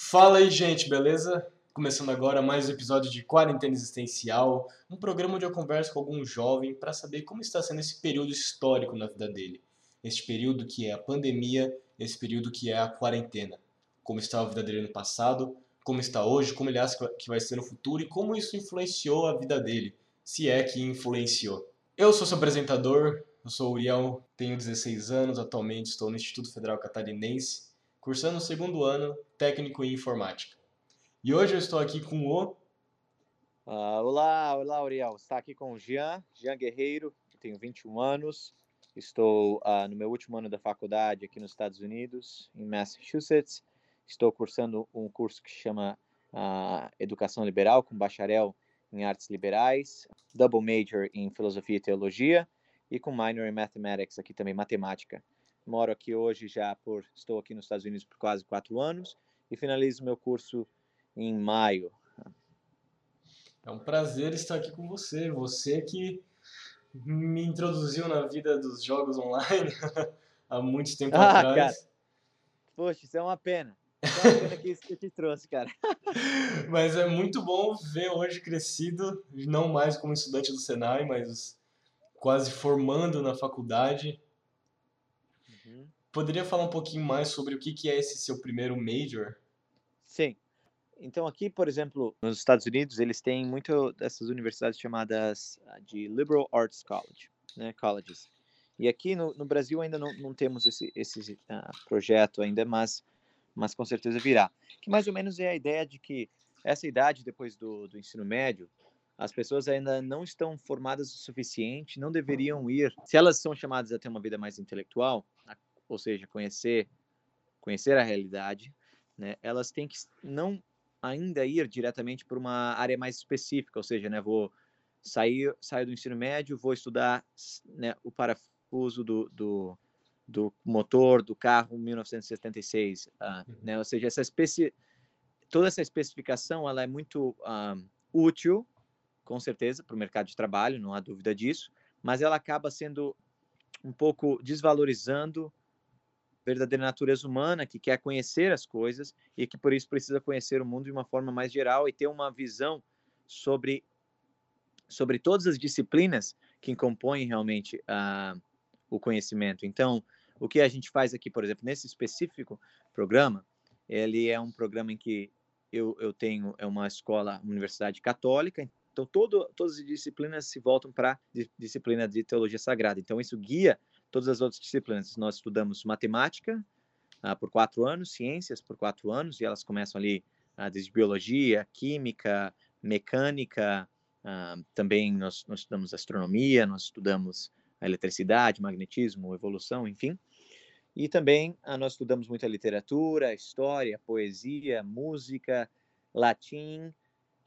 Fala aí, gente, beleza? Começando agora mais um episódio de Quarentena Existencial, um programa onde eu converso com algum jovem para saber como está sendo esse período histórico na vida dele. Este período que é a pandemia, esse período que é a quarentena. Como está a vida dele no passado, como está hoje, como ele acha que vai ser no futuro e como isso influenciou a vida dele, se é que influenciou. Eu sou seu apresentador, eu sou o Uriel, tenho 16 anos, atualmente estou no Instituto Federal Catarinense cursando o segundo ano técnico em informática. E hoje eu estou aqui com o. Uh, olá, olá, Uriel. Está aqui com o Jean, Jean Guerreiro, tenho 21 anos, estou uh, no meu último ano da faculdade aqui nos Estados Unidos, em Massachusetts. Estou cursando um curso que chama uh, Educação Liberal, com bacharel em Artes Liberais, double major em Filosofia e Teologia e com minor em Mathematics, aqui também Matemática. Moro aqui hoje já por estou aqui nos Estados Unidos por quase quatro anos e finalizo meu curso em maio. É um prazer estar aqui com você. Você que me introduziu na vida dos jogos online há muito tempo ah, atrás. Cara. Poxa, isso é uma pena. Isso é uma pena que isso que te trouxe, cara. mas é muito bom ver hoje crescido, não mais como estudante do Senai, mas quase formando na faculdade Poderia falar um pouquinho mais sobre o que é esse seu primeiro major? Sim. Então aqui, por exemplo, nos Estados Unidos, eles têm muito dessas universidades chamadas ah, de Liberal Arts College, né, colleges. E aqui no, no Brasil ainda não, não temos esse, esse uh, projeto ainda, mas, mas com certeza virá. Que mais ou menos é a ideia de que essa idade depois do, do ensino médio, as pessoas ainda não estão formadas o suficiente, não deveriam ir. Se elas são chamadas a ter uma vida mais intelectual, ou seja, conhecer conhecer a realidade, né, elas têm que não ainda ir diretamente para uma área mais específica, ou seja, né, vou sair, sair do ensino médio, vou estudar né, o parafuso do, do, do, motor do carro 1976, uh, ah, uhum. né, ou seja, essa espécie, toda essa especificação ela é muito uh, útil, com certeza, para o mercado de trabalho, não há dúvida disso, mas ela acaba sendo um pouco desvalorizando verdadeira natureza humana que quer conhecer as coisas e que por isso precisa conhecer o mundo de uma forma mais geral e ter uma visão sobre sobre todas as disciplinas que compõem realmente uh, o conhecimento. Então, o que a gente faz aqui, por exemplo, nesse específico programa, ele é um programa em que eu, eu tenho é uma escola, uma universidade católica, então todo, todas as disciplinas se voltam para a disciplina de teologia sagrada. Então isso guia todas as outras disciplinas. Nós estudamos matemática uh, por quatro anos, ciências por quatro anos, e elas começam ali uh, desde biologia, química, mecânica, uh, também nós, nós, estudamos astronomia, nós estudamos eletricidade, magnetismo, evolução, enfim. E também nós estudamos muita literatura, história, poesia, música, latim,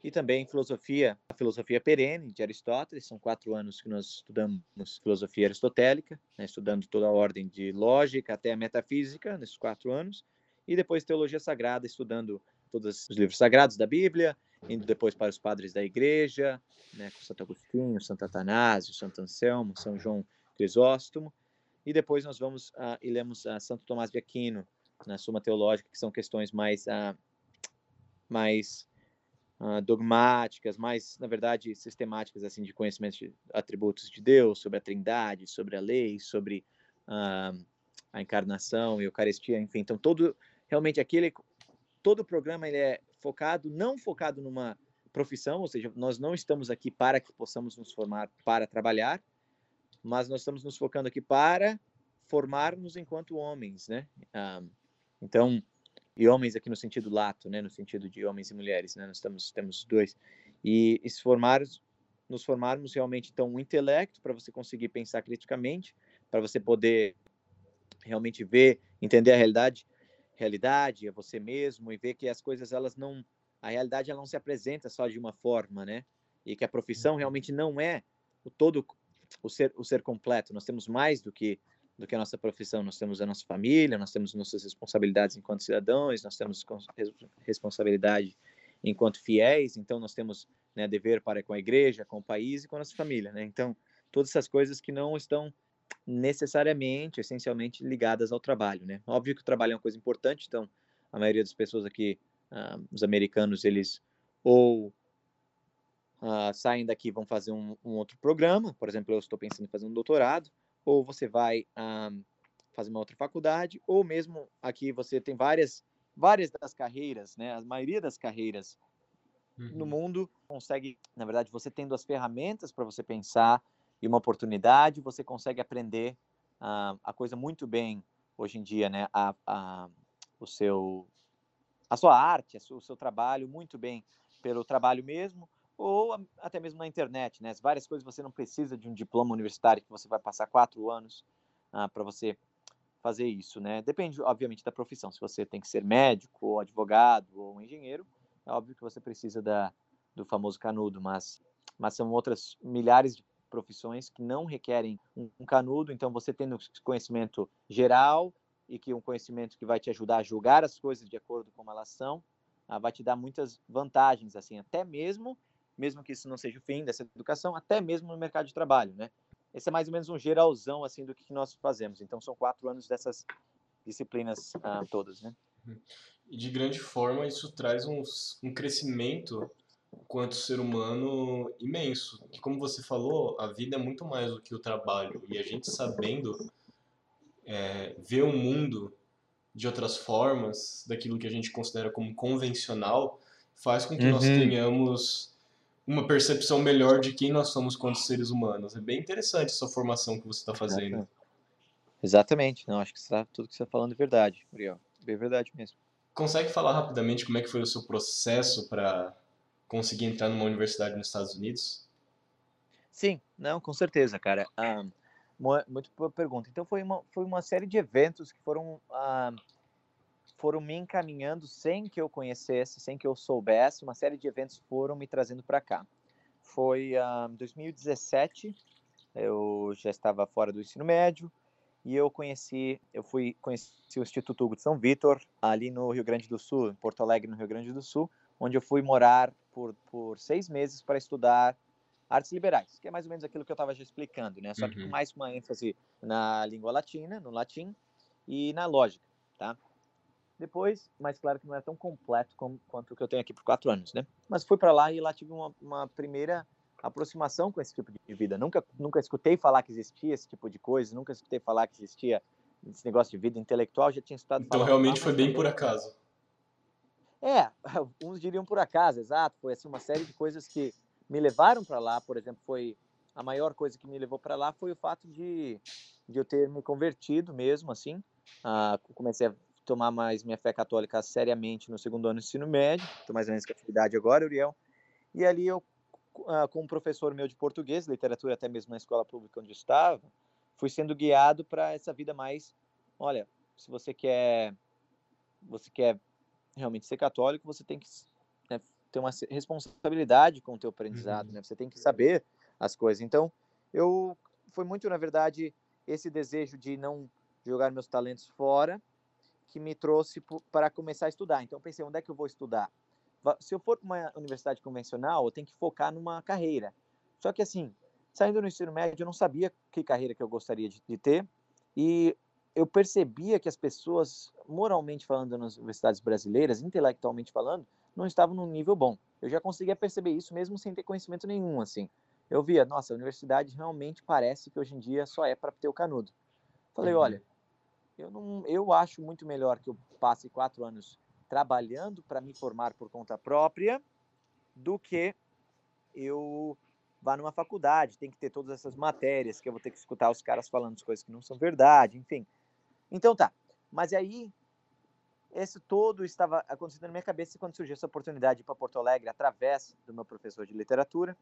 e também filosofia, a filosofia perene de Aristóteles. São quatro anos que nós estudamos filosofia aristotélica, né, estudando toda a ordem de lógica até a metafísica nesses quatro anos, e depois teologia sagrada, estudando todos os livros sagrados da Bíblia, indo depois para os padres da Igreja, né, com Santo Agostinho, Santo Atanásio, Santo Anselmo, São João Crisóstomo, e depois nós vamos uh, e lemos uh, Santo Tomás de Aquino na Suma Teológica, que são questões mais uh, mais uh, dogmáticas, mais, na verdade, sistemáticas, assim, de conhecimento de atributos de Deus, sobre a trindade, sobre a lei, sobre uh, a encarnação e a Eucaristia, enfim. Então, todo, realmente, aquele, todo o programa ele é focado, não focado numa profissão, ou seja, nós não estamos aqui para que possamos nos formar para trabalhar, mas nós estamos nos focando aqui para formar-nos enquanto homens, né? Uh, então, e homens aqui no sentido lato, né, no sentido de homens e mulheres, né, nós estamos temos dois e, e se formarmos, nos formarmos realmente então um intelecto para você conseguir pensar criticamente, para você poder realmente ver, entender a realidade, realidade, é você mesmo e ver que as coisas elas não, a realidade ela não se apresenta só de uma forma, né, e que a profissão uhum. realmente não é o todo o ser o ser completo. Nós temos mais do que do que a nossa profissão. Nós temos a nossa família, nós temos nossas responsabilidades enquanto cidadãos, nós temos responsabilidade enquanto fiéis, então nós temos né, dever para com a igreja, com o país e com a nossa família. Né? Então, todas essas coisas que não estão necessariamente, essencialmente ligadas ao trabalho. Né? Óbvio que o trabalho é uma coisa importante, então a maioria das pessoas aqui uh, os americanos eles ou uh, saem daqui vão fazer um, um, outro programa, por exemplo, eu estou pensando em fazer um doutorado, ou você vai um, fazer uma outra faculdade, ou mesmo aqui você tem várias várias das carreiras, né? A maioria das carreiras uhum. no mundo consegue, na verdade, você tendo as ferramentas para você pensar e uma oportunidade, você consegue aprender uh, a coisa muito bem hoje em dia, né? A, a, o seu, a sua arte, o seu trabalho muito bem pelo trabalho mesmo, ou até mesmo na internet, né? As várias coisas você não precisa de um diploma universitário que você vai passar quatro anos uh, para você fazer isso, né? Depende, obviamente, da profissão. Se você tem que ser médico, ou advogado, ou engenheiro, é óbvio que você precisa da, do famoso canudo, mas, mas são outras milhares de profissões que não requerem um, um canudo, então você tendo conhecimento geral e que um conhecimento que vai te ajudar a julgar as coisas de acordo com como elas são, ah, vai te dar muitas vantagens, assim, até mesmo, mesmo que isso não seja o fim dessa educação, até mesmo no mercado de trabalho, né? Esse é mais ou menos um geralzão assim do que nós fazemos. Então são quatro anos dessas disciplinas uh, todas, né? E de grande forma isso traz um, um crescimento quanto ser humano imenso. Que como você falou, a vida é muito mais do que o trabalho. E a gente sabendo é, ver o mundo de outras formas, daquilo que a gente considera como convencional, faz com que uhum. nós tenhamos uma percepção melhor de quem nós somos quanto seres humanos. É bem interessante essa formação que você está fazendo. Exatamente. Não, acho que está, tudo que você está falando é verdade, Muriel. É verdade mesmo. Consegue falar rapidamente como é que foi o seu processo para conseguir entrar numa universidade nos Estados Unidos? Sim, não, com certeza, cara. Um, muito boa pergunta. Então foi uma, foi uma série de eventos que foram um, foram me encaminhando sem que eu conhecesse, sem que eu soubesse, uma série de eventos foram me trazendo para cá. Foi em uh, 2017, eu já estava fora do ensino médio e eu conheci, eu fui conheci o Instituto Hugo de São Vitor ali no Rio Grande do Sul, em Porto Alegre, no Rio Grande do Sul, onde eu fui morar por, por seis meses para estudar artes liberais, que é mais ou menos aquilo que eu estava já explicando, né? Só que com uhum. mais uma ênfase na língua latina, no latim e na lógica, tá? Depois, mas claro que não é tão completo como, quanto o que eu tenho aqui por quatro anos, né? Mas fui para lá e lá tive uma, uma, primeira aproximação com esse tipo de vida. Nunca, nunca escutei falar que existia esse tipo de coisa, nunca escutei falar que existia esse negócio de vida intelectual, já tinha estudado. Então realmente foi bem por acaso. É, uns diriam por acaso, exato. Foi assim uma série de coisas que me levaram para lá. Por exemplo, foi a maior coisa que me levou para lá foi o fato de, de eu ter me convertido mesmo, assim. Ah, comecei a tomar mais minha fé católica seriamente no segundo ano do ensino médio, estou mais ou menos com atividade agora, Uriel. E ali eu, ah, com um professor meu de português, literatura até mesmo na escola pública onde eu estava, fui sendo guiado para essa vida mais, olha, se você quer, você quer realmente ser católico, você tem que né, ter uma responsabilidade com o teu aprendizado, uhum. né? Você tem que saber as coisas. Então, eu foi muito, na verdade, esse desejo de não jogar meus talentos fora que me trouxe para começar a estudar. Então, pensei, onde é que eu vou estudar? Se eu for para uma universidade convencional, eu tenho que focar numa carreira. Só que, assim, saindo do ensino médio, eu não sabia que carreira que eu gostaria de, de ter. E eu percebia que as pessoas, moralmente falando, nas universidades brasileiras, intelectualmente falando, não estavam num nível bom. Eu já conseguia perceber isso mesmo sem ter conhecimento nenhum, assim. Eu via, nossa, a universidade realmente parece que hoje em dia só é para ter o canudo. Falei, uhum. olha, eu, não, eu acho muito melhor que eu passe quatro anos trabalhando para me formar por conta própria do que eu vá numa faculdade, tem que ter todas essas matérias, que eu vou ter que escutar os caras falando as coisas que não são verdade, enfim. Então tá. Mas aí, esse todo estava acontecendo na minha cabeça quando surgiu essa oportunidade para Porto Alegre através do meu professor de literatura.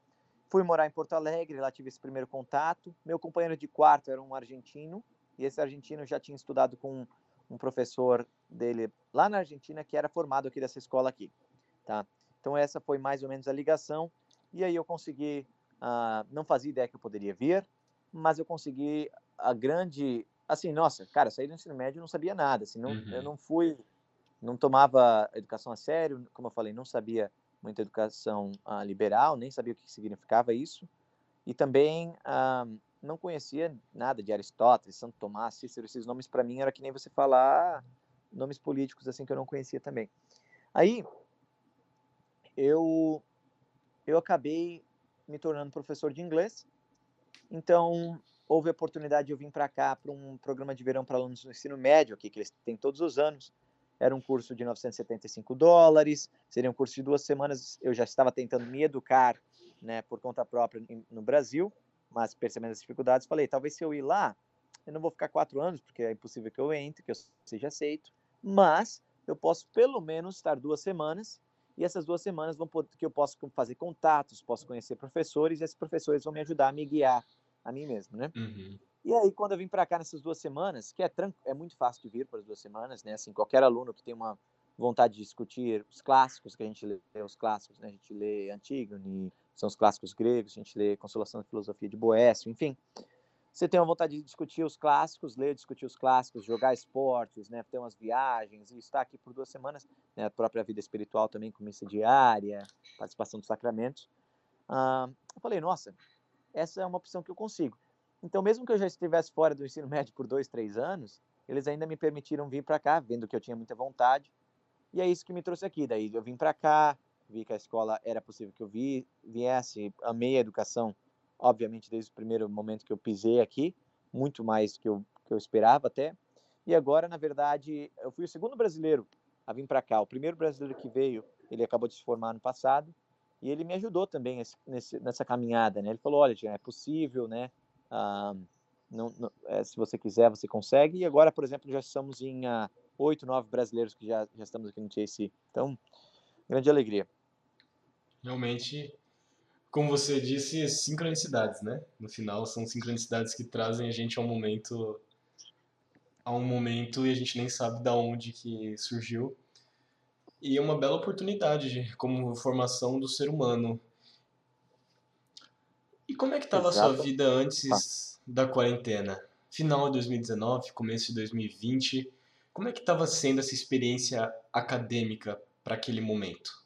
Fui morar em Porto Alegre, lá tive esse primeiro contato. Meu companheiro de quarto era um argentino, e esse argentino já tinha estudado com um professor dele lá na Argentina que era formado aqui dessa escola aqui, tá? Então essa foi mais ou menos a ligação e aí eu consegui, uh, não fazia ideia que eu poderia vir, mas eu consegui a grande, assim, nossa, cara, saí do ensino médio não sabia nada, assim, não, uhum. eu não fui, não tomava educação a sério, como eu falei, não sabia muita educação uh, liberal, nem sabia o que significava isso, e também uh, não conhecia nada de Aristóteles, Santo Tomás, Cícero, esses nomes para mim era que nem você falar nomes políticos assim que eu não conhecia também. Aí eu eu acabei me tornando professor de inglês. Então, houve a oportunidade de eu vir para cá para um programa de verão para alunos do ensino médio aqui, que eles têm todos os anos. Era um curso de 975 dólares, seria um curso de duas semanas. Eu já estava tentando me educar né, por conta própria no Brasil, mas percebendo as dificuldades, falei, talvez se eu ir lá, eu não vou ficar quatro anos, porque é impossível que eu entre, que eu seja aceito, mas eu posso pelo menos estar duas semanas e essas duas semanas vão que eu posso fazer contatos, posso conhecer professores e esses professores vão me ajudar a me guiar a mim mesmo, né? Uhum. E aí quando eu vim para cá nessas duas semanas, que é é muito fácil de vir para as duas semanas, né? Assim, qualquer aluno que tem uma vontade de discutir os clássicos que a gente lê, os clássicos, né? A gente lê Antígone, são os clássicos gregos, a gente lê Consolação da Filosofia de Boécio, enfim. Você tem uma vontade de discutir os clássicos, ler, discutir os clássicos, jogar esportes, né, ter umas viagens e estar aqui por duas semanas, né, a própria vida espiritual também com missa diária, participação dos sacramentos. Ah, eu falei, nossa, essa é uma opção que eu consigo. Então, mesmo que eu já estivesse fora do ensino médio por dois, três anos, eles ainda me permitiram vir para cá, vendo que eu tinha muita vontade. E é isso que me trouxe aqui. Daí eu vim para cá, vi que a escola era possível que eu vi, viesse, amei a educação, obviamente desde o primeiro momento que eu pisei aqui, muito mais do que eu, que eu esperava até. E agora, na verdade, eu fui o segundo brasileiro a vir para cá. O primeiro brasileiro que veio, ele acabou de se formar no passado, e ele me ajudou também nesse, nessa caminhada, né? Ele falou, olha, é possível, né? Ah, não, não, é, se você quiser, você consegue. E agora, por exemplo, já estamos em ah, oito, nove brasileiros que já, já estamos aqui no TAC. Então, grande alegria realmente, como você disse, sincronicidades, né? No final são sincronicidades que trazem a gente a um momento a um momento e a gente nem sabe da onde que surgiu. E é uma bela oportunidade como formação do ser humano. E como é que estava a sua vida antes ah. da quarentena? Final de 2019, começo de 2020. Como é que estava sendo essa experiência acadêmica para aquele momento?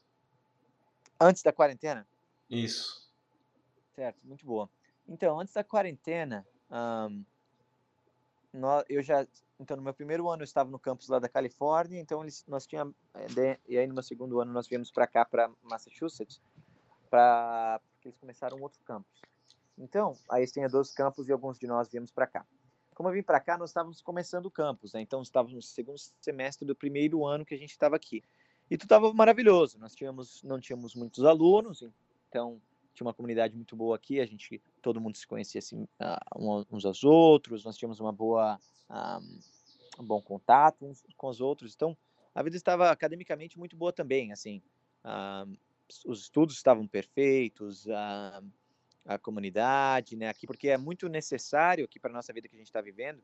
Antes da quarentena? Isso. Certo, muito boa. Então, antes da quarentena, um, nós, eu já. Então, no meu primeiro ano eu estava no campus lá da Califórnia, então eles, nós tínhamos. Eh, e aí, no meu segundo ano, nós viemos para cá, para Massachusetts, pra, porque eles começaram um outro campus. Então, aí tinha dois campos e alguns de nós viemos para cá. Como eu vim para cá, nós estávamos começando o campus, né? então estávamos no segundo semestre do primeiro ano que a gente estava aqui. E tudo estava maravilhoso. Nós tínhamos, não tínhamos muitos alunos, então tinha uma comunidade muito boa aqui. A gente, todo mundo se conhecia assim, uh, uns aos outros. Nós tínhamos uma boa, um, um bom contato uns com os outros. Então, a vida estava academicamente muito boa também. Assim, uh, os estudos estavam perfeitos. Uh, a comunidade, né, aqui, porque é muito necessário aqui para nossa vida que a gente está vivendo,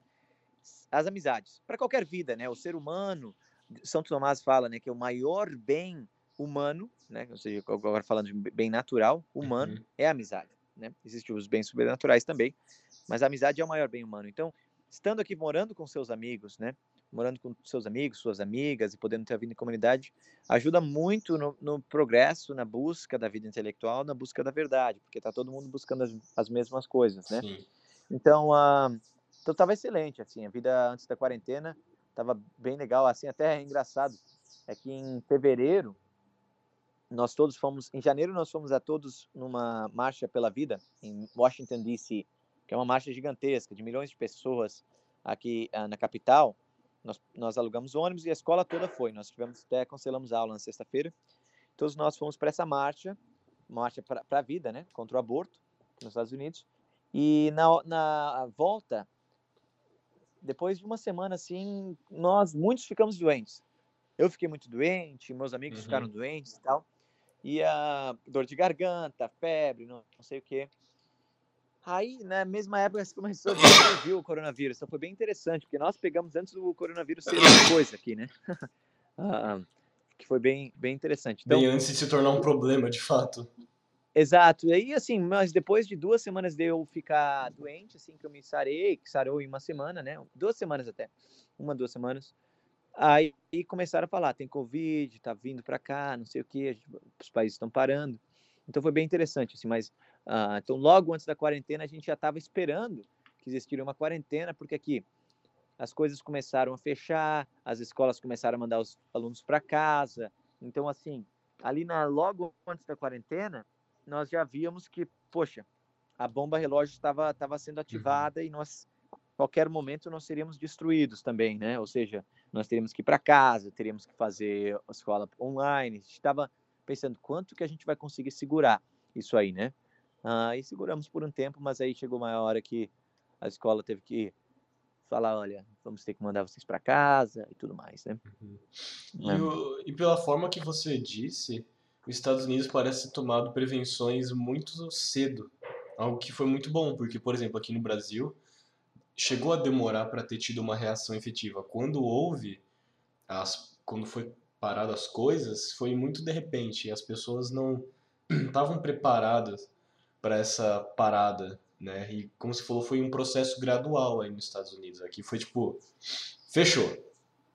as amizades, para qualquer vida, né, o ser humano, são Tomás fala, né, que é o maior bem humano, né, ou seja, agora falando de bem natural, humano, uhum. é a amizade, né? Existem os bens sobrenaturais também, mas a amizade é o maior bem humano. Então, estando aqui morando com seus amigos, né, morando com seus amigos, suas amigas e podendo ter a vida em comunidade, ajuda muito no, no progresso, na busca da vida intelectual, na busca da verdade, porque está todo mundo buscando as, as mesmas coisas, né? Sim. Então, uh, então estava excelente, assim, a vida antes da quarentena Tava bem legal, assim, até é engraçado. É que em fevereiro, nós todos fomos, em janeiro nós fomos a todos numa marcha pela vida em Washington DC, que é uma marcha gigantesca de milhões de pessoas aqui uh, na capital. Nós, nós alugamos ônibus e a escola toda foi. Nós tivemos até cancelamos aula na sexta-feira. Todos nós fomos para essa marcha, marcha para a vida, né, contra o aborto nos Estados Unidos. E na, na volta depois de uma semana assim, nós muitos ficamos doentes. Eu fiquei muito doente, meus amigos uhum. ficaram doentes e tal. E a dor de garganta, febre, não, não sei o quê. Aí, na mesma época, começou a viu o coronavírus. Então foi bem interessante, porque nós pegamos antes do coronavírus ser uma coisa aqui, né? ah, que foi bem, bem interessante. Então, bem antes de se tornar um problema, de fato. Exato. E aí, assim, mas depois de duas semanas de eu ficar doente, assim, que eu me sarei, que sarou em uma semana, né? Duas semanas até. Uma, duas semanas. Aí começaram a falar, tem Covid, tá vindo para cá, não sei o que, os países estão parando. Então foi bem interessante, assim, mas... Uh, então, logo antes da quarentena, a gente já estava esperando que existiria uma quarentena, porque aqui as coisas começaram a fechar, as escolas começaram a mandar os alunos para casa. Então, assim, ali na logo antes da quarentena, nós já víamos que, poxa, a bomba relógio estava estava sendo uhum. ativada uhum. e nós qualquer momento nós seríamos destruídos também, né? Ou seja, nós teríamos que ir para casa, teríamos que fazer a escola online. Estava pensando quanto que a gente vai conseguir segurar isso aí, né? Ah, e seguramos por um tempo, mas aí chegou uma hora que a escola teve que falar, olha, vamos ter que mandar vocês para casa e tudo mais, né? Uhum. E, é. o, e, pela forma que você disse, os Estados Unidos parece ter tomado prevenções muito cedo, algo que foi muito bom, porque, por exemplo, aqui no Brasil, chegou a demorar para ter tido uma reação efetiva. Quando houve, as, quando foi parado as coisas, foi muito de repente, e as pessoas não estavam preparadas para essa parada, né? E como você falou, foi um processo gradual aí nos Estados Unidos. Aqui foi tipo, fechou.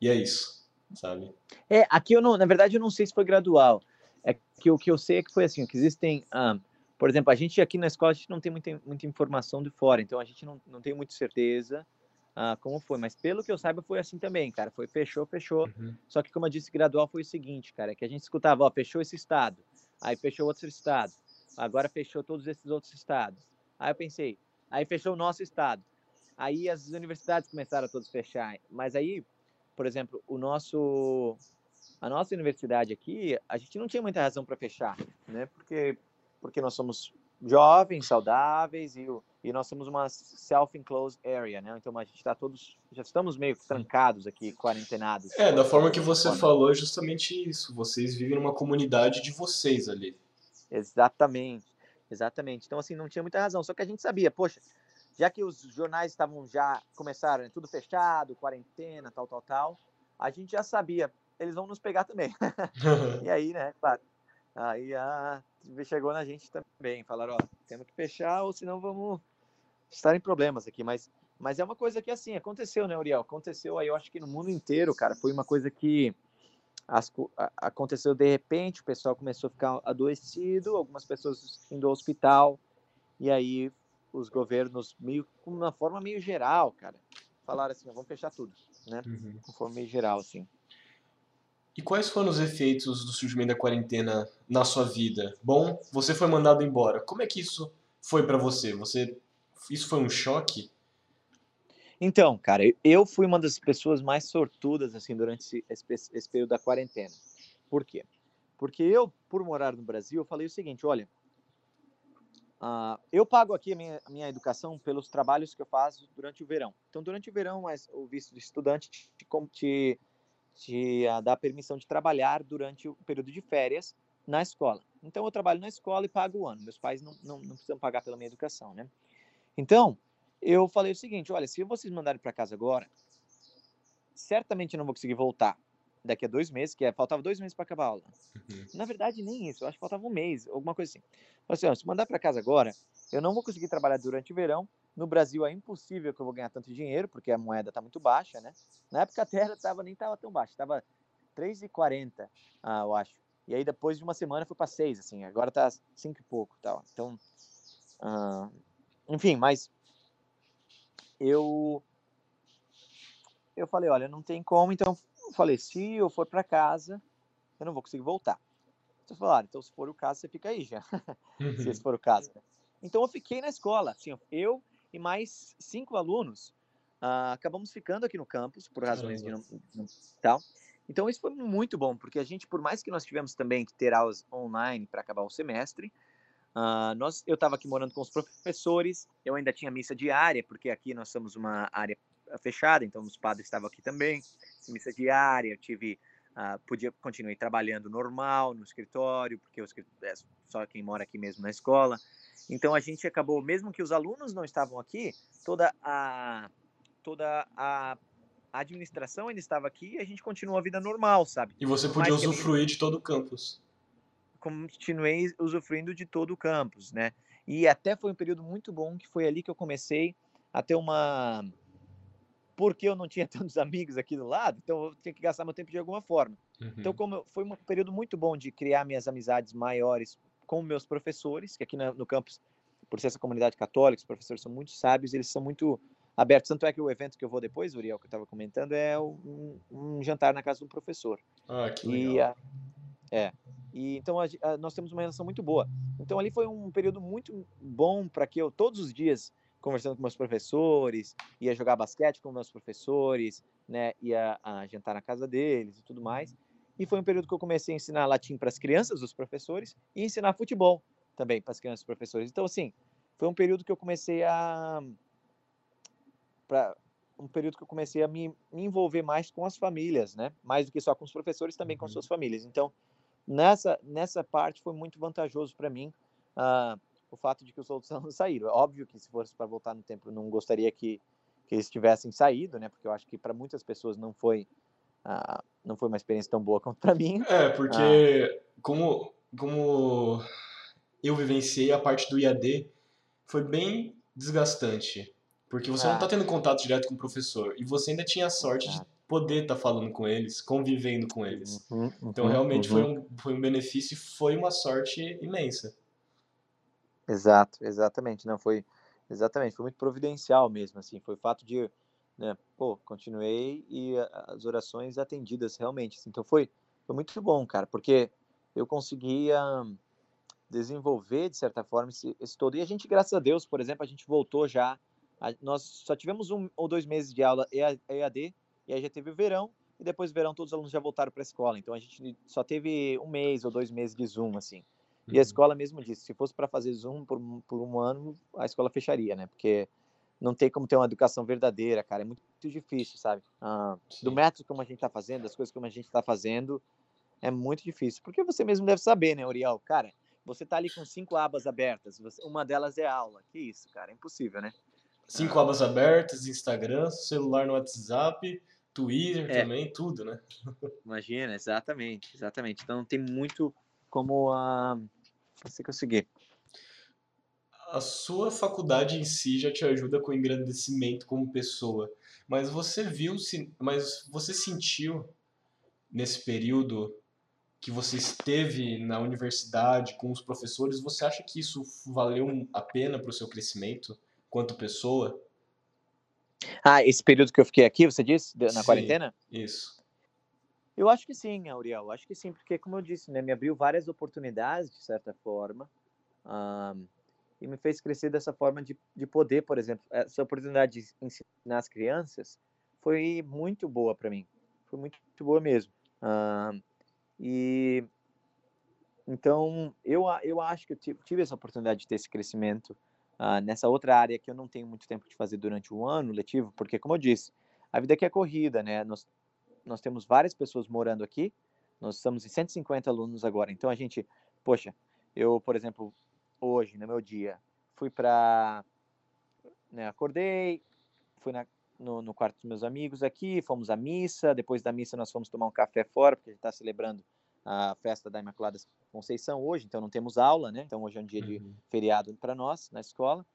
E é isso, sabe? É, aqui eu não, na verdade eu não sei se foi gradual. Que o que eu sei é que foi assim, que existem, ah, por exemplo, a gente aqui na escola a gente não tem muita, muita informação de fora, então a gente não, não tem muita certeza ah, como foi, mas pelo que eu saiba foi assim também, cara, foi fechou, fechou. Uhum. Só que como eu disse, gradual foi o seguinte, cara, é que a gente escutava, ó, fechou esse estado, aí fechou outro estado, agora fechou todos esses outros estados. Aí eu pensei, aí fechou o nosso estado. Aí as universidades começaram a todas fechar. Mas aí, por exemplo, o nosso a nossa universidade aqui, a gente não tinha muita razão para fechar, né? Porque porque nós somos jovens, saudáveis e, e nós somos uma self-enclosed area, né? Então a gente está todos, já estamos meio trancados aqui, quarentenados. É, da forma que você falou, é justamente isso. Vocês vivem numa comunidade de vocês ali. Exatamente. Exatamente. Então, assim, não tinha muita razão. Só que a gente sabia, poxa, já que os jornais estavam já, começaram, né, tudo fechado, quarentena, tal, tal, tal, a gente já sabia, eles vão nos pegar também. e aí, né, claro, aí a, chegou na gente também, falaram, ó, temos que fechar ou senão vamos estar em problemas aqui, mas, mas é uma coisa que, assim, aconteceu, né, Uriel? Aconteceu aí, eu acho que no mundo inteiro, cara, foi uma coisa que as, aconteceu de repente, o pessoal começou a ficar adoecido, algumas pessoas indo ao hospital, e aí os governos, meio com uma forma meio geral, cara, falaram assim, vamos fechar tudo, né? Uhum. Meio geral, assim. E quais foram os efeitos do surgimento da quarentena na sua vida? Bom, você foi mandado embora. Como é que isso foi para você? Você isso foi um choque? Então, cara, eu fui uma das pessoas mais sortudas assim durante esse, esse, período da quarentena. Por quê? Porque eu, por morar no Brasil, eu falei o seguinte: olha, uh, eu pago aqui a minha, a minha educação pelos trabalhos que eu faço durante o verão. Então, durante o verão, mas o visto de estudante te, te, te uh, dá permissão de trabalhar durante o período de férias na escola. Então, eu trabalho na escola e pago o ano. Meus pais não, não, não precisam pagar pela minha educação, né? Então, eu falei o seguinte: olha, se vocês mandarem para casa agora, certamente eu não vou conseguir voltar daqui a dois meses, que é, faltava dois meses para acabar a aula. Uhum. Na verdade, nem isso, eu acho que faltava um mês, alguma coisa assim. Falei assim, se mandar para casa agora, eu não vou conseguir trabalhar durante o verão. No Brasil é impossível que eu vou ganhar tanto dinheiro, porque a moeda está muito baixa, né? Na época a terra tava, nem estava tão baixa, estava 3,40, ah, eu acho. E aí depois de uma semana foi para 6, assim, agora está 5 e pouco, tal. Então, ah, enfim, mas eu eu falei, olha, não tem como, então eu falei, se eu for para casa, eu não vou conseguir voltar. Então falaram, então se for o caso, você fica aí já. se esse for o caso. Então eu fiquei na escola, assim, eu e mais cinco alunos uh, acabamos ficando aqui no campus por razões de não, não, tal. Então isso foi muito bom, porque a gente, por mais que nós tivemos também que ter aulas online para acabar o semestre, Uh, nós, eu estava aqui morando com os professores, eu ainda tinha missa diária, porque aqui nós somos uma área fechada, então os padres estavam aqui também, missa diária, eu tive, uh, podia continuar trabalhando normal no escritório, porque o é só quem mora aqui mesmo na escola. Então a gente acabou, mesmo que os alunos não estavam aqui, toda a toda a administração ainda estava aqui e a gente continuou a vida normal, sabe? E você podia usufruir de todo o campus continuei usufruindo de todo o campus, né? E até foi um período muito bom, que foi ali que eu comecei a ter uma... Porque eu não tinha tantos amigos aqui do lado, então eu tinha que gastar meu tempo de alguma forma. Então, uhum. Então, como foi um período muito bom de criar minhas amizades maiores com meus professores, que aqui no campus, por ser essa comunidade católica, os professores são muito sábios, eles são muito abertos. Tanto é que o evento que eu vou depois, Uriel, que eu estava comentando, é um, um, jantar na casa de um professor. Ah, que legal. E, é, E então a, a, nós temos uma relação muito boa. Então ali foi um período muito bom para que eu todos os dias conversando com meus professores, ia jogar basquete com meus professores, né, ia a jantar na casa deles e tudo mais. E foi um período que eu comecei a ensinar latim para as crianças, os professores, e ensinar futebol também para as crianças e professores. Então assim, foi um período que eu comecei a para um período que eu comecei a me, me, envolver mais com as famílias, né? Mais do que só com os professores, também com as suas uhum. famílias. Então, nessa nessa parte foi muito vantajoso para mim uh, o fato de que os outros não saíram. É óbvio que se fosse para voltar no tempo, não gostaria que que eles tivessem saído, né? Porque eu acho que para muitas pessoas não foi não foi uma experiência tão boa quanto para mim. É, porque uh, como como eu vivenciei a parte do IAD, foi bem desgastante. Porque você ah. não está tendo contato direto com o professor. E você ainda tinha a sorte de poder estar tá falando com eles, convivendo com eles. Uhum, uhum, então, realmente, uhum. foi, um, foi um benefício e foi uma sorte imensa. Exato, exatamente. Não, foi exatamente, foi muito providencial mesmo, assim. Foi o fato de, né, pô, continuei e as orações atendidas realmente. Assim, então, foi, foi muito bom, cara, porque eu conseguia desenvolver, de certa forma, esse, esse todo. E a gente, graças a Deus, por exemplo, a gente voltou já a, nós só tivemos um ou dois meses de aula EAD, e aí já teve o verão, e depois do verão todos os alunos já voltaram para a escola. Então a gente só teve um mês ou dois meses de Zoom, assim. E a uhum. escola mesmo disse, se fosse para fazer Zoom por, por um ano, a escola fecharia, né? Porque não tem como ter uma educação verdadeira, cara. É muito, muito difícil, sabe? Ah, do método como a gente está fazendo, das coisas como a gente está fazendo, é muito difícil. Porque você mesmo deve saber, né, Uriel? Cara, você tá ali com cinco abas abertas, uma delas é aula. Que isso, cara? É impossível, né? Cinco abas abertas, Instagram, celular no WhatsApp, Twitter é. também, tudo, né? Imagina, exatamente, exatamente. Então tem muito como a você conseguir. A sua faculdade em si já te ajuda com o engrandecimento como pessoa, mas você viu, mas você sentiu nesse período que você esteve na universidade com os professores, você acha que isso valeu a pena para o seu crescimento? quanto pessoa? Ah, esse período que eu fiquei aqui, você disse, na sim, quarentena? Isso. Eu acho que sim, Auriel. Acho que sim, porque como eu disse, né, me abriu várias oportunidades de certa forma um, e me fez crescer dessa forma de, de poder, por exemplo, essa oportunidade de ensinar as crianças foi muito boa para mim. Foi muito, muito, boa mesmo. Um, e então eu eu acho que eu tive essa oportunidade de ter esse crescimento uh, nessa outra área que eu não tenho muito tempo de fazer durante o ano letivo, porque, como eu disse, a vida aqui é corrida, né? Nós, nós temos várias pessoas morando aqui, nós estamos em 150 alunos agora, então a gente, poxa, eu, por exemplo, hoje, no meu dia, fui para. Né, acordei, fui na, no, no, quarto dos meus amigos aqui, fomos à missa, depois da missa nós fomos tomar um café fora, porque a gente está celebrando a festa da Imaculada Conceição hoje, então não temos aula, né? Então hoje é um dia de uhum. feriado para nós na escola.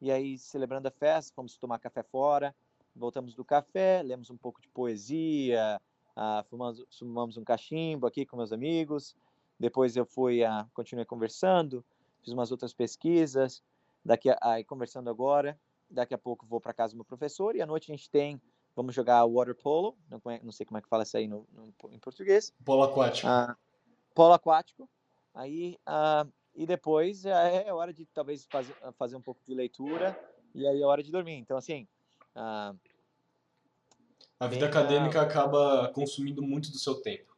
E aí, celebrando a festa, fomos tomar café fora, voltamos do café, lemos um pouco de poesia, uh, fumamos, fumamos um cachimbo aqui com meus amigos. Depois eu fui, uh, continuei conversando, fiz umas outras pesquisas. Daqui a, uh, conversando agora, daqui a pouco vou para casa do meu professor e à noite a gente tem Vamos jogar water polo, não, não sei como é que fala isso aí no, no em português. Polo aquático. Ah, polo aquático. Aí, ah, e depois é, é hora de talvez fazer, fazer um pouco de leitura e aí é hora de dormir. Então, assim. Ah, a vida acadêmica acaba consumindo muito do seu tempo.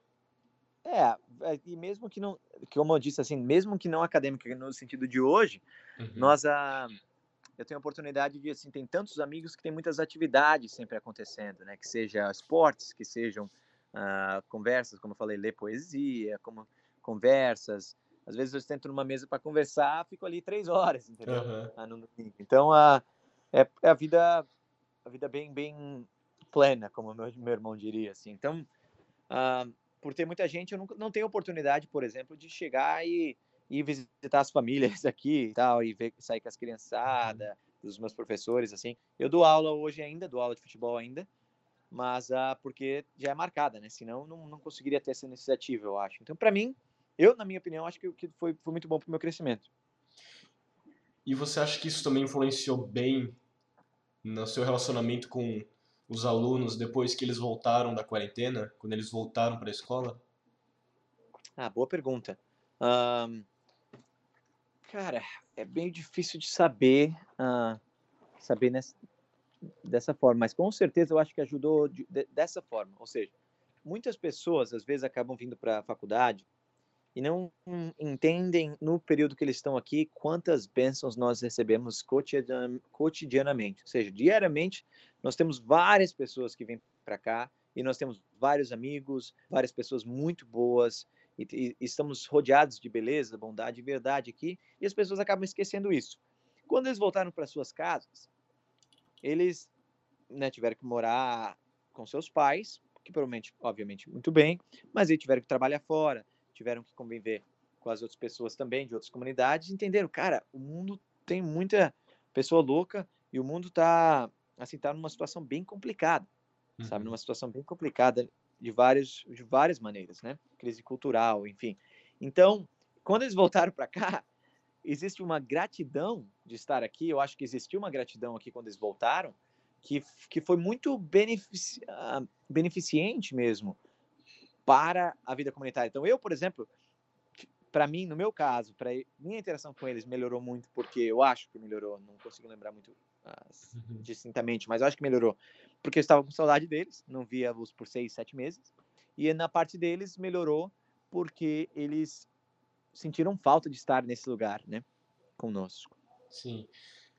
É, é, e mesmo que não, como eu disse assim, mesmo que não acadêmica no sentido de hoje, uhum. nós a eu tenho a oportunidade de, assim, tem tantos amigos que tem muitas atividades sempre acontecendo, né? Que seja esportes, que sejam uh, conversas, como eu falei, ler poesia, como conversas. Às vezes eu tento numa mesa para conversar, fico ali três horas, entendeu? Uhum. Então, a, é, é, a vida, a vida bem, bem plena, como meu, meu irmão diria, assim. Então, uh, por ter muita gente, eu não, não tenho oportunidade, por exemplo, de chegar e ir visitar as famílias aqui e tal, e ver, sair com as criançadas, dos meus professores, assim. Eu dou aula hoje ainda, dou aula de futebol ainda, mas ah, porque já é marcada, né? Senão não, não conseguiria ter essa iniciativa, eu acho. Então, para mim, eu, na minha opinião, acho que, que foi, foi muito bom para o meu crescimento. E você acha que isso também influenciou bem no seu relacionamento com os alunos depois que eles voltaram da quarentena, quando eles voltaram para a escola? Ah, boa pergunta. Um, cara, é bem difícil de saber, uh, saber nessa, dessa forma, mas com certeza eu acho que ajudou de, de, dessa forma. Ou seja, muitas pessoas às vezes acabam vindo para a faculdade e não entendem no período que eles estão aqui quantas bênçãos nós recebemos cotidianamente. Ou seja, diariamente nós temos várias pessoas que vêm para cá e nós temos vários amigos, várias pessoas muito boas e, e, estamos rodeados de beleza, bondade e verdade aqui e as pessoas acabam esquecendo isso. Quando eles voltaram para suas casas, eles né, tiveram que morar com seus pais, que provavelmente, obviamente, muito bem, mas eles tiveram que trabalhar fora, tiveram que conviver com as outras pessoas também de outras comunidades, entenderam, cara, o mundo tem muita pessoa louca e o mundo tá assim tá numa situação bem complicada, uhum. sabe, numa situação bem complicada de várias de várias maneiras, né? Crise cultural, enfim. Então, quando eles voltaram para cá, existe uma gratidão de estar aqui. Eu acho que existiu uma gratidão aqui quando eles voltaram, que, que foi muito benefici ah, beneficente mesmo para a vida comunitária. Então, eu, por exemplo, para mim, no meu caso, para minha interação com eles melhorou muito, porque eu acho que melhorou, não consigo lembrar muito uh, uhum. distintamente, mas eu acho que melhorou, porque eu estava com saudade deles, não via-os por seis, sete meses, e na parte deles melhorou porque eles sentiram falta de estar nesse lugar, né, conosco. Sim.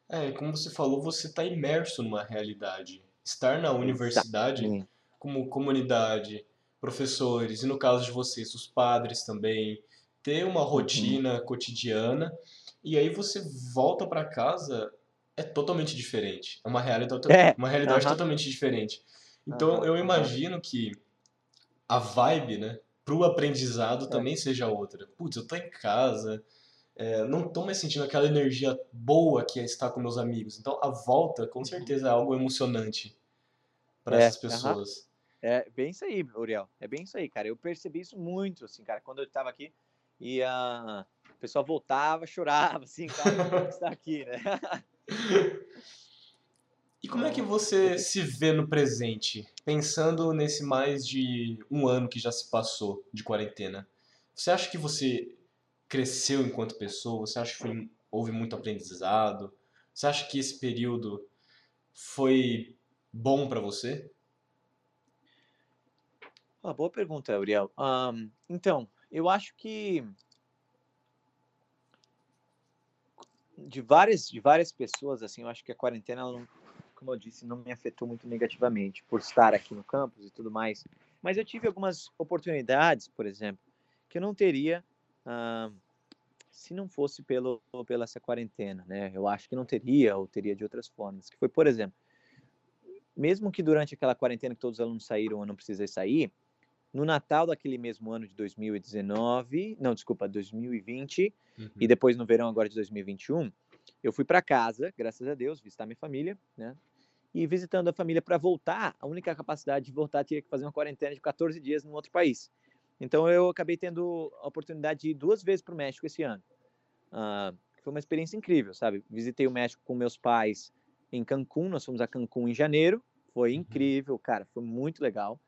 É, como você falou, você está imerso numa realidade. Estar na universidade, Exatamente. como comunidade, professores, e no caso de vocês, os padres também, ter uma uhum. rotina uhum. cotidiana, e aí você volta para casa, é totalmente diferente. É uma realidade, é. Uma realidade uhum. totalmente diferente. Então, uhum. eu imagino que a vibe, né, pro aprendizado é. também seja outra. Putz, eu tô em casa, é, não tô mais sentindo aquela energia boa que é estar com meus amigos. Então, a volta, com uhum. certeza, é algo emocionante para é. essas pessoas. É bem isso aí, Uriel. É bem isso aí, cara. Eu percebi isso muito, assim, cara. Quando eu estava aqui e a o pessoal voltava, chorava, assim, cara, está aqui, né? E como é que você se vê no presente, pensando nesse mais de um ano que já se passou de quarentena? Você acha que você cresceu enquanto pessoa? Você acha que foi, houve muito aprendizado? Você acha que esse período foi bom para você? Uma boa pergunta, Uriel. Um, então, eu acho que de várias de várias pessoas assim, eu acho que a quarentena, como eu disse, não me afetou muito negativamente por estar aqui no campus e tudo mais. Mas eu tive algumas oportunidades, por exemplo, que eu não teria uh, se não fosse pelo pela essa quarentena, né? Eu acho que não teria ou teria de outras formas. Que foi, por exemplo, mesmo que durante aquela quarentena que todos os alunos saíram, eu não precisei sair, no Natal daquele mesmo ano de 2019, não, desculpa, 2020, uhum. e depois no verão agora de 2021, eu fui para casa, graças a Deus, visitar minha família, né? E visitando a família para voltar, a única capacidade de voltar tinha que fazer uma quarentena de 14 dias em outro país. Então eu acabei tendo a oportunidade de ir duas vezes para o México esse ano. Uh, foi uma experiência incrível, sabe? Visitei o México com meus pais em Cancún, nós fomos a Cancún em janeiro, foi uhum. incrível, cara, foi muito legal.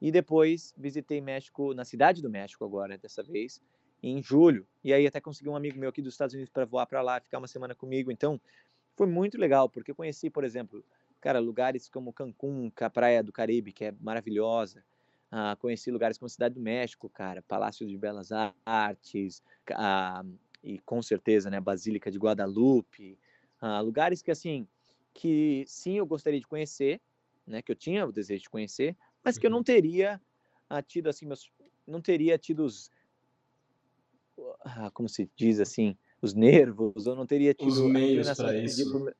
E depois visitei México, na cidade do México agora, dessa vez, em julho. E aí até consegui um amigo meu aqui dos Estados Unidos para voar para lá, ficar uma semana comigo. Então, foi muito legal, porque eu conheci, por exemplo, cara, lugares como Cancún, a Praia do Caribe, que é maravilhosa. Uh, conheci lugares como Cidade do México, cara, Palácio de Belas Artes, uh, e com certeza, né, Basílica de Guadalupe. Uh, lugares que, assim, que sim, eu gostaria de conhecer, né, que eu tinha o desejo de conhecer, mas que eu não teria ah, tido assim meus, não teria tido os, ah, como se diz assim, os nervos, eu não teria tido os meios para isso. Pro,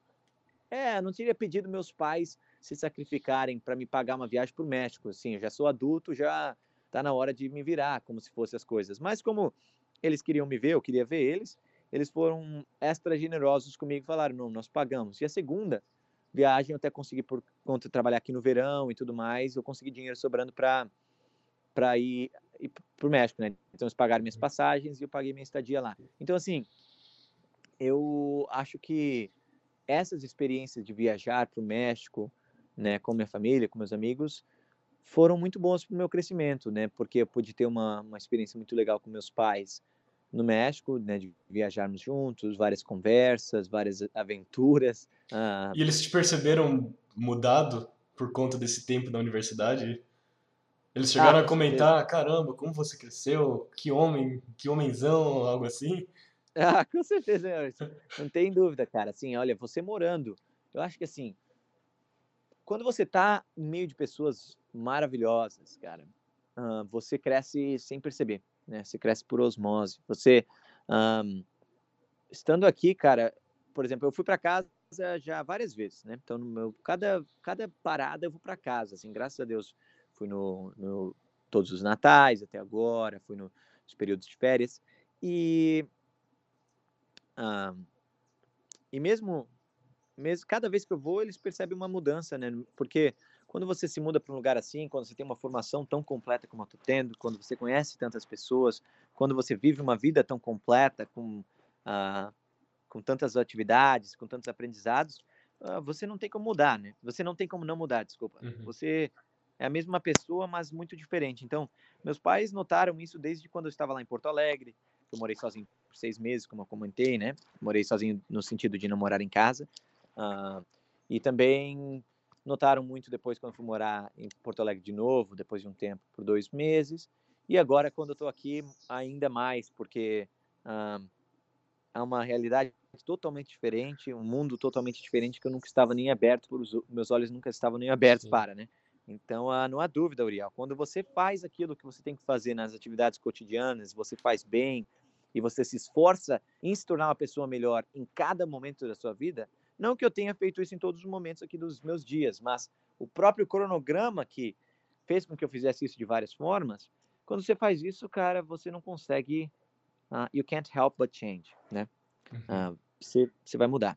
é, não teria pedido meus pais se sacrificarem para me pagar uma viagem para o México, assim, eu já sou adulto, já está na hora de me virar, como se fossem as coisas. Mas como eles queriam me ver, eu queria ver eles, eles foram extra generosos comigo e falaram, não, nós pagamos. E a segunda viagem, eu até consegui, por conta de trabalhar aqui no verão e tudo mais, eu consegui dinheiro sobrando para para ir, ir para o México, né? Então eles pagaram minhas passagens e eu paguei minha estadia lá. Então, assim, eu acho que essas experiências de viajar para o México, né, com minha família, com meus amigos, foram muito bons para o meu crescimento, né? Porque eu pude ter uma, uma experiência muito legal com meus pais no México, né? De viajarmos juntos, várias conversas, várias aventuras. Ah, e eles te perceberam mudado por conta desse tempo na universidade? Eles chegaram ah, a comentar, caramba, como você cresceu, que homem, que homenzão, algo assim? Ah, com certeza, não tem dúvida, cara. Assim, olha, você morando, eu acho que assim, quando você tá em meio de pessoas maravilhosas, cara, uh, você cresce sem perceber, né? Você cresce por osmose. Você, um, estando aqui, cara, por exemplo, eu fui para casa já várias vezes, né? Então, meu, cada, cada parada eu vou para casa, assim, graças a Deus. Fui no, no todos os natais até agora, fui no, nos períodos de férias. E, um, e mesmo mesmo cada vez que eu vou, eles percebem uma mudança, né? Porque quando você se muda para um lugar assim, quando você tem uma formação tão completa como eu estou tendo, quando você conhece tantas pessoas, quando você vive uma vida tão completa, com, uh, com tantas atividades, com tantos aprendizados, uh, você não tem como mudar, né? Você não tem como não mudar, desculpa. Uhum. Você é a mesma pessoa, mas muito diferente. Então, meus pais notaram isso desde quando eu estava lá em Porto Alegre. Eu morei sozinho por seis meses, como eu comentei, né? Morei sozinho no sentido de não morar em casa. Uh, e também notaram muito depois quando fui morar em Porto Alegre de novo, depois de um tempo, por dois meses. E agora, quando eu estou aqui, ainda mais, porque uh, há uma realidade totalmente diferente, um mundo totalmente diferente que eu nunca estava nem aberto, por os, meus olhos nunca estavam nem abertos Sim. para, né? Então, uh, não há dúvida, Uriel. Quando você faz aquilo que você tem que fazer nas atividades cotidianas, você faz bem e você se esforça em se tornar uma pessoa melhor em cada momento da sua vida, não que eu tenha feito isso em todos os momentos aqui dos meus dias, mas o próprio cronograma que fez com que eu fizesse isso de várias formas, quando você faz isso, cara, você não consegue. Uh, you can't help but change, né? Uhum. Uh, você, você vai mudar.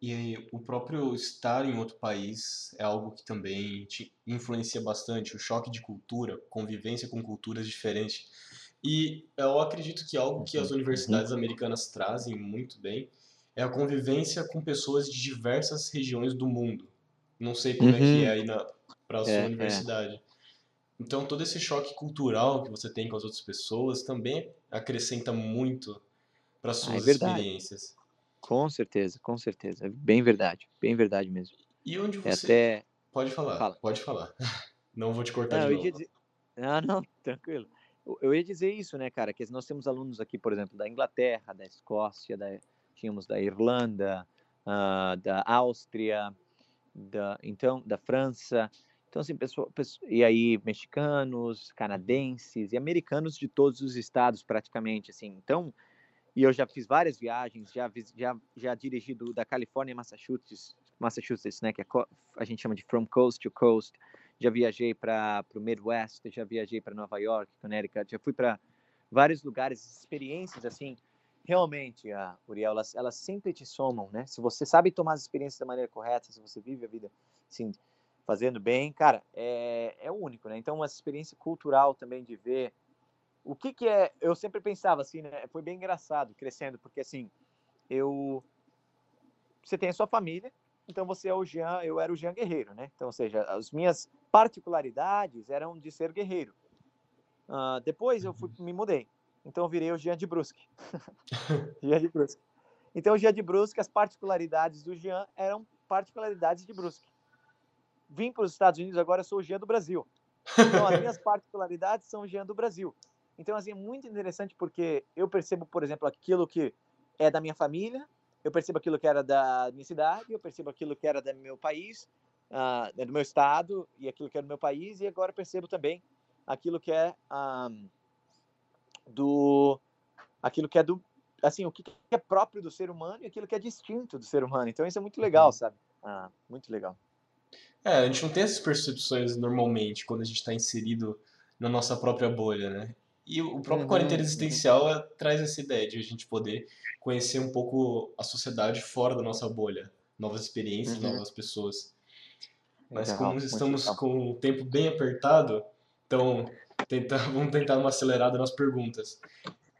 E aí, o próprio estar em outro país é algo que também te influencia bastante, o choque de cultura, convivência com culturas diferentes. E eu acredito que algo que as uhum. universidades americanas trazem muito bem é a convivência com pessoas de diversas regiões do mundo. Não sei como uhum. é que é aí para a sua é, é. universidade. É. Então, todo esse choque cultural que você tem com as outras pessoas também acrescenta muito para as suas ah, é experiências. Com certeza, com certeza. É bem verdade, bem verdade mesmo. E onde é você... É até... Pode falar, Fala. pode falar. Não vou te cortar não, de novo. Dizer... Ah, não, tranquilo. Eu ia dizer isso, né, cara, que nós temos alunos aqui, por exemplo, da Inglaterra, da Escócia, da, tínhamos da Irlanda, uh, da Áustria, da, então, da França. Então, assim, pessoa, pessoa, e aí mexicanos, canadenses e americanos de todos os estados, praticamente, assim. Então, e eu já fiz várias viagens, já, já, já dirigi do, da Califórnia Massachusetts, Massachusetts, né, que é, a gente chama de From Coast to Coast. Já viajei para o Midwest, já viajei para Nova York, Connecticut, já fui para vários lugares, experiências, assim, realmente, a Uriel, elas, elas sempre te somam, né? Se você sabe tomar as experiências da maneira correta, se você vive a vida, assim, fazendo bem, cara, é, é único, né? Então, uma experiência cultural também de ver o que que é... Eu sempre pensava assim, né? Foi bem engraçado crescendo, porque assim, eu... Você tem a sua família, então você é o Jean, eu era o Jean Guerreiro, né? Então, ou seja, as minhas particularidades eram de ser guerreiro. Uh, depois eu fui, me mudei. Então eu virei o Jean de Brusque. Jean de Brusque. Então o Jean de Brusque, as particularidades do Jean eram particularidades de Brusque. Vim para os Estados Unidos, agora sou o Jean do Brasil. Então as minhas particularidades são o Jean do Brasil. Então assim, é muito interessante porque eu percebo, por exemplo, aquilo que é da minha família, eu percebo aquilo que era da minha cidade, eu percebo aquilo que era do meu país, uh, do meu estado e aquilo que era do meu país, e agora percebo também aquilo que é um, do aquilo que é do assim o que é próprio do ser humano e aquilo que é distinto do ser humano. Então isso é muito legal, uhum. sabe? Ah, muito legal. É, a gente não tem essas percepções normalmente quando a gente está inserido na nossa própria bolha, né? E o próprio uhum, quarentena uhum. existencial uhum. traz essa ideia de a gente poder conhecer um pouco a sociedade fora da nossa bolha, novas experiências, uhum. novas pessoas. Mas como estamos com o tempo bem apertado, então Tentar, vamos tentar uma acelerada nas perguntas.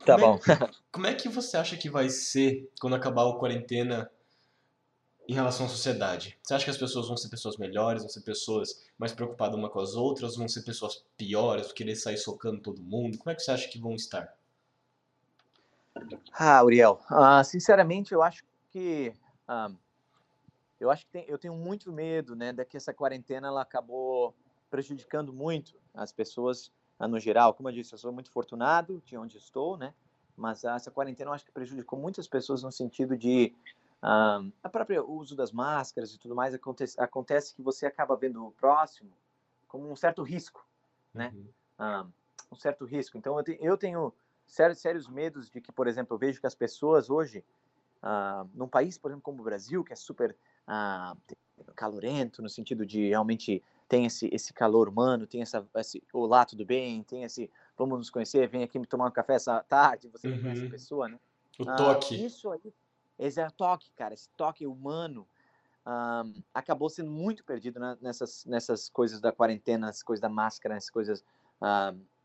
Tá como é bom. É, como é que você acha que vai ser quando acabar a quarentena em relação à sociedade? Você acha que as pessoas vão ser pessoas melhores, vão ser pessoas mais preocupadas uma com as outras, vão ser pessoas piores, querer sair socando todo mundo? Como é que você acha que vão estar? Ah, Uriel, uh, sinceramente eu acho que uh, eu acho que tem, eu tenho muito medo, né, de que essa quarentena ela acabou prejudicando muito as pessoas no geral. Como eu disse, eu sou muito fortunado de onde estou, né? Mas essa quarentena eu acho que prejudicou muitas pessoas no sentido de um, a própria uso das máscaras e tudo mais acontece, acontece que você acaba vendo o próximo como um certo risco, né? Uhum. Um, um, certo risco. Então eu, te, eu tenho sérios, sérios medos de que, por exemplo, eu vejo que as pessoas hoje, uh, num país, por exemplo, como o Brasil, que é super uh, calorento no sentido de realmente tem esse, esse calor humano, tem essa, esse, olá, tudo bem, tem esse, vamos nos conhecer, vem aqui me tomar um café essa tarde, você uhum. conhece a pessoa, né? O toque. Uh, isso aí, esse é toque, cara, esse toque humano um, acabou sendo muito perdido né, nessas, nessas coisas da quarentena, nessas coisas da máscara, nessas coisas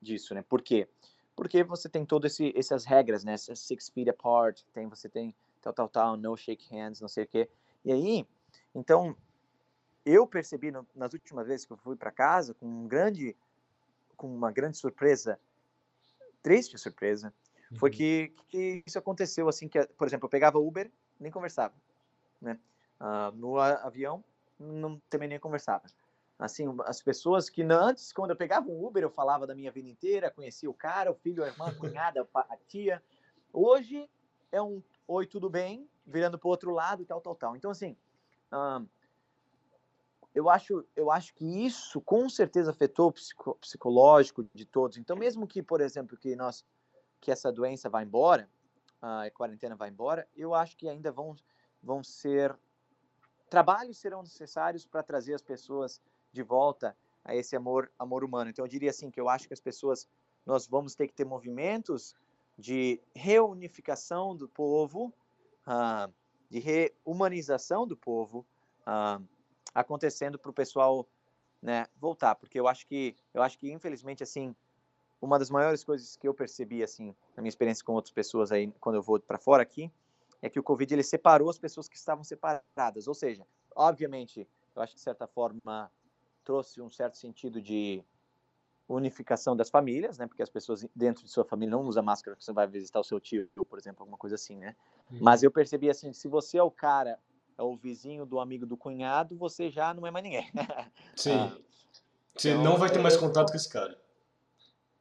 disso, né? Por quê? Porque você tem todas essas regras, né? Six feet apart, tem, você tem tal, tal, tal, no shake hands, não sei o quê. E aí, então, eu percebi no, nas últimas vezes que eu fui para casa com um grande, com uma grande surpresa, triste surpresa, foi uhum. que, que isso aconteceu assim que, por exemplo, eu pegava Uber, nem conversava, né? Uh, no avião, não, também nem conversava. Assim, as pessoas que antes, quando eu pegava um Uber, eu falava da minha vida inteira, conhecia o cara, o filho, a irmã, a cunhada, a tia. Hoje é um oi, tudo bem, virando para o outro lado e tal, tal, tal. Então, assim, uh, eu acho, eu acho que isso com certeza afetou o psico, psicológico de todos. Então, mesmo que, por exemplo, que nós que essa doença vai embora, a quarentena vai embora, eu acho que ainda vão, vão ser trabalhos serão necessários para trazer as pessoas de volta a esse amor amor humano. Então eu diria assim que eu acho que as pessoas nós vamos ter que ter movimentos de reunificação do povo, uh, de reumanização do povo uh, acontecendo para o pessoal né, voltar, porque eu acho que eu acho que infelizmente assim uma das maiores coisas que eu percebi assim na minha experiência com outras pessoas aí quando eu vou para fora aqui é que o Covid ele separou as pessoas que estavam separadas, ou seja, obviamente, eu acho que de certa forma trouxe um certo sentido de unificação das famílias, né? Porque as pessoas dentro de sua família não usam máscara quando você vai visitar o seu tio, por exemplo, alguma coisa assim, né? Uhum. Mas eu percebi assim, se você é o cara, é o vizinho do amigo do cunhado, você já não é mais ninguém. Sim. ah, você então, não vai ter mais contato com esse cara.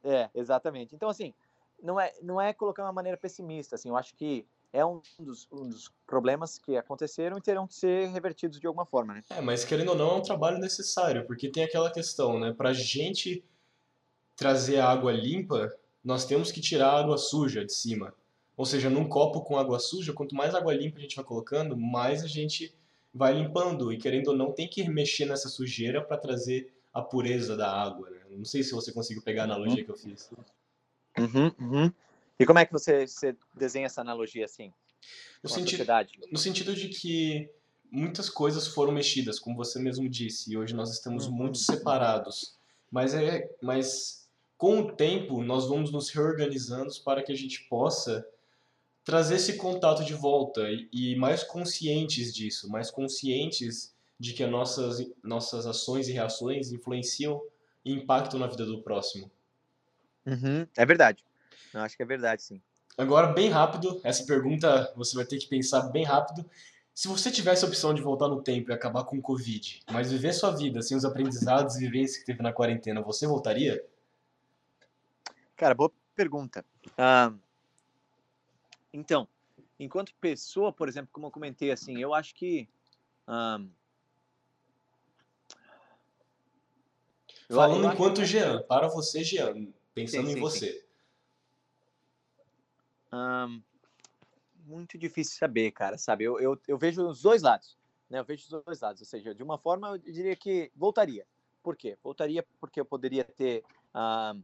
É, exatamente. Então, assim, não é, não é colocar uma maneira pessimista, assim, eu acho que é um dos, um dos problemas que aconteceram e terão que ser revertidos de alguma forma, né? É, mas querendo ou não, é um trabalho necessário, porque tem aquela questão, né? Pra gente trazer água limpa, nós temos que tirar a água suja de cima. Ou seja, num copo com água suja, quanto mais água limpa a gente vai colocando, mais a gente vai limpando. E querendo ou não, tem que mexer nessa sujeira para trazer a pureza da água. Né? Não sei se você conseguiu pegar a uhum. analogia que eu fiz. Uhum, uhum. E como é que você, você desenha essa analogia assim? No, sentido, no sentido de que muitas coisas foram mexidas, como você mesmo disse, e hoje nós estamos uhum. muito separados. Mas, é, mas com o tempo nós vamos nos reorganizando para que a gente possa trazer esse contato de volta e, e mais conscientes disso, mais conscientes de que as nossas, nossas ações e reações influenciam e impactam na vida do próximo. Uhum, é verdade. Eu acho que é verdade, sim. Agora, bem rápido, essa pergunta você vai ter que pensar bem rápido. Se você tivesse a opção de voltar no tempo e acabar com o Covid, mas viver sua vida sem os aprendizados e vivências que teve na quarentena, você voltaria? Cara, boa pergunta. Ah, então, enquanto pessoa, por exemplo, como eu comentei, assim, eu acho que ah, Falando eu enquanto que... Jean, para você, Jean, pensando sim, sim, em você. Sim. Um, muito difícil saber, cara, sabe? Eu, eu, eu, vejo os dois lados, né? Eu vejo os dois lados, ou seja, de uma forma eu diria que voltaria. Por quê? Voltaria porque eu poderia ter um,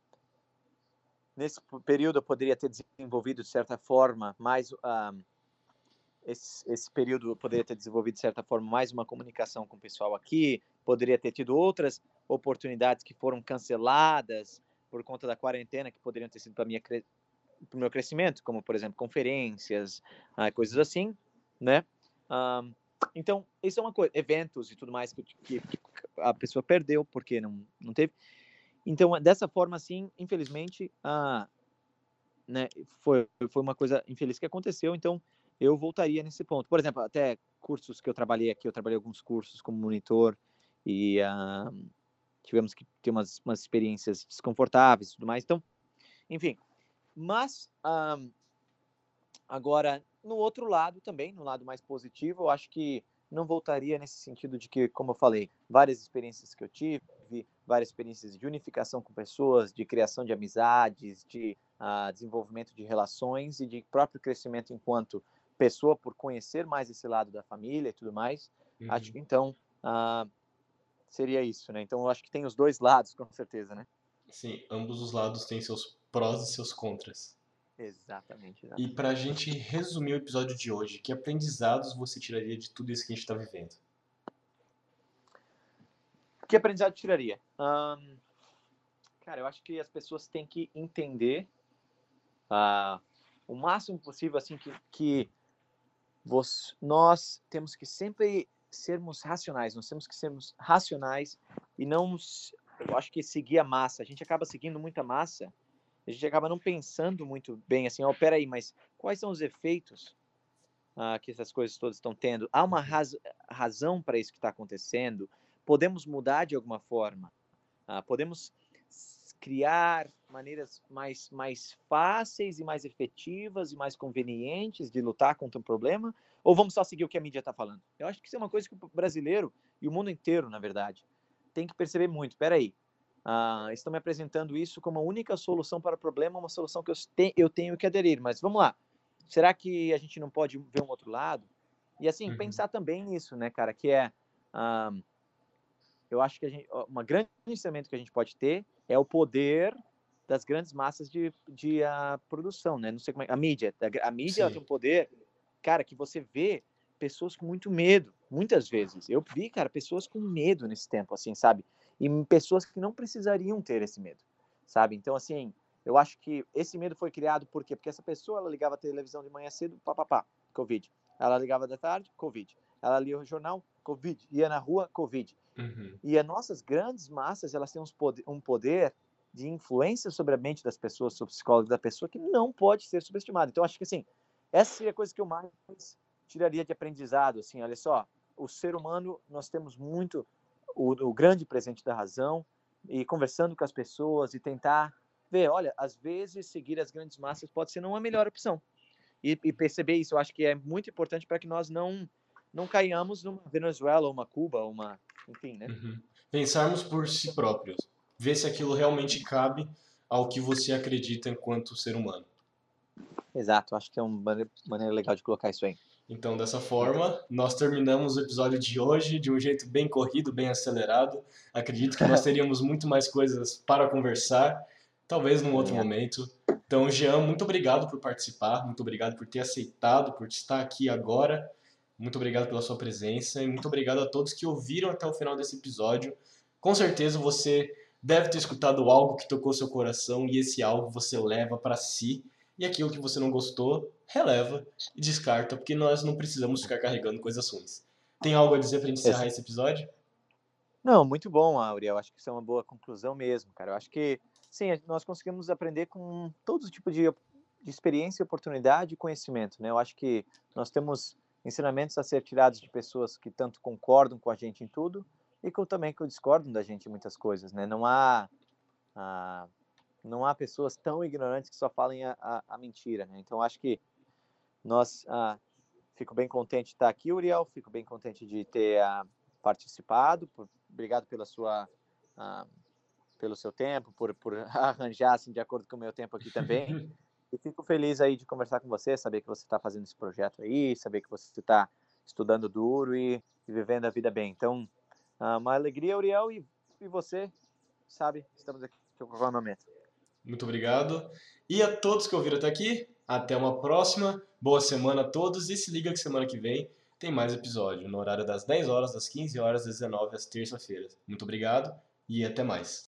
nesse período eu poderia ter desenvolvido de certa forma mais um, esse, esse período eu poderia ter desenvolvido de certa forma mais uma comunicação com o pessoal aqui, poderia ter tido outras oportunidades que foram canceladas por conta da quarentena que poderiam ter sido para minha para o meu crescimento, como por exemplo conferências, uh, coisas assim, né? Um, Então, isso é uma coisa, eventos e tudo mais que, que a pessoa perdeu porque não, não teve. Então, dessa forma, assim, infelizmente, ah, né, foi, foi uma coisa infeliz que aconteceu, então eu voltaria nesse ponto. Por exemplo, até cursos que eu trabalhei aqui, eu trabalhei alguns cursos como monitor e ah, tivemos que ter umas, umas experiências desconfortáveis e tudo mais. Então, enfim. Mas, ah, agora, no outro lado também, no lado mais positivo, eu acho que não voltaria nesse sentido de que, como eu falei, várias experiências que eu tive, várias experiências de unificação com pessoas, de criação de amizades, de uh, desenvolvimento de relações e de próprio crescimento enquanto pessoa por conhecer mais esse lado da família e tudo mais. Uhum. Acho que então uh, seria isso, né? Então eu acho que tem os dois lados, com certeza, né? Sim, ambos os lados têm seus prós e seus contras. Exatamente. exatamente. E para a gente resumir o episódio de hoje, que aprendizados você tiraria de tudo isso que a gente está vivendo? Que aprendizado tiraria? Um, cara, eu acho que as pessoas têm que entender uh, o máximo possível, assim, que, que nós temos que sempre sermos racionais, nós temos que sermos racionais e não, eu acho que seguir a massa. A gente acaba seguindo muita massa, a gente acaba não pensando muito bem assim, ó, oh, peraí, mas quais são os efeitos uh, que essas coisas todas estão tendo? Há uma raz razão para isso que está acontecendo? Podemos mudar de alguma forma? Uh, podemos criar maneiras mais, mais fáceis e mais efetivas e mais convenientes de lutar contra um problema? Ou vamos só seguir o que a mídia está falando? Eu acho que isso é uma coisa que o brasileiro e o mundo inteiro, na verdade, tem que perceber muito. Espera aí, uh, estão me apresentando isso como a única solução para o problema, uma solução que eu, te, eu tenho que aderir. Mas vamos lá, será que a gente não pode ver um outro lado? E assim, uhum. pensar também nisso, né, cara, que é... Uh, eu acho que a gente, uma grande ensinamento que a gente pode ter é o poder das grandes massas de, de uh, produção, né? Não sei como é, a mídia, a, mídia tem um poder, cara, que você vê pessoas com muito medo, muitas vezes. Eu vi, cara, pessoas com medo nesse tempo, assim, sabe? E pessoas que não precisariam ter esse medo, sabe? Então, assim, eu acho que esse medo foi criado por quê? Porque essa pessoa, ela ligava a televisão de manhã cedo, papapá, Covid. Ela ligava da tarde, Covid. Ela lia o jornal, Covid. Ia na rua, Covid. Uhum. E as nossas grandes massas, elas têm um poder de influência sobre a mente das pessoas, sobre o psicólogo da pessoa, que não pode ser subestimado. Então, acho que, assim, essa seria a coisa que eu mais tiraria de aprendizado. Assim, olha só, o ser humano, nós temos muito o, o grande presente da razão e conversando com as pessoas e tentar ver, olha, às vezes seguir as grandes massas pode ser não a melhor opção. E, e perceber isso, eu acho que é muito importante para que nós não não caiamos numa Venezuela, uma Cuba, uma enfim, né? Uhum. Pensarmos por si próprios. Ver se aquilo realmente cabe ao que você acredita enquanto ser humano. Exato, acho que é uma maneira legal de colocar isso aí. Então, dessa forma, nós terminamos o episódio de hoje de um jeito bem corrido, bem acelerado. Acredito que nós teríamos muito mais coisas para conversar, talvez num outro é. momento. Então, Jean, muito obrigado por participar, muito obrigado por ter aceitado, por estar aqui agora. Muito obrigado pela sua presença e muito obrigado a todos que ouviram até o final desse episódio. Com certeza você deve ter escutado algo que tocou seu coração e esse algo você leva para si e aquilo que você não gostou, releva e descarta, porque nós não precisamos ficar carregando coisas ruins. Tem algo a dizer para encerrar esse episódio? Não, muito bom, Auriel. Acho que isso é uma boa conclusão mesmo, cara. Eu acho que, sim, nós conseguimos aprender com todo tipo de, de experiência, oportunidade e conhecimento, né? Eu acho que nós temos ensinamentos a ser tirados de pessoas que tanto concordam com a gente em tudo e com, também que discordam da gente em muitas coisas, né? Não há, não há pessoas tão ignorantes que só falem a, a, a mentira, né? Então acho que nós ah, fico bem contente de estar aqui, Uriel, fico bem contente de ter ah, participado, por, obrigado pela sua ah, pelo seu tempo, por, por arranjar assim de acordo com o meu tempo aqui também. E fico feliz aí de conversar com você, saber que você está fazendo esse projeto aí, saber que você está estudando duro e, e, vivendo a vida bem. Então, ah, uma alegria, Uriel, e, e você, sabe, estamos aqui a qualquer momento. Muito obrigado. E a todos que ouviram até aqui, até uma próxima. Boa semana a todos e se liga que semana que vem tem mais episódio, no horário das 10 horas, das 15 horas, das 19 às terça-feiras. Muito obrigado e até mais.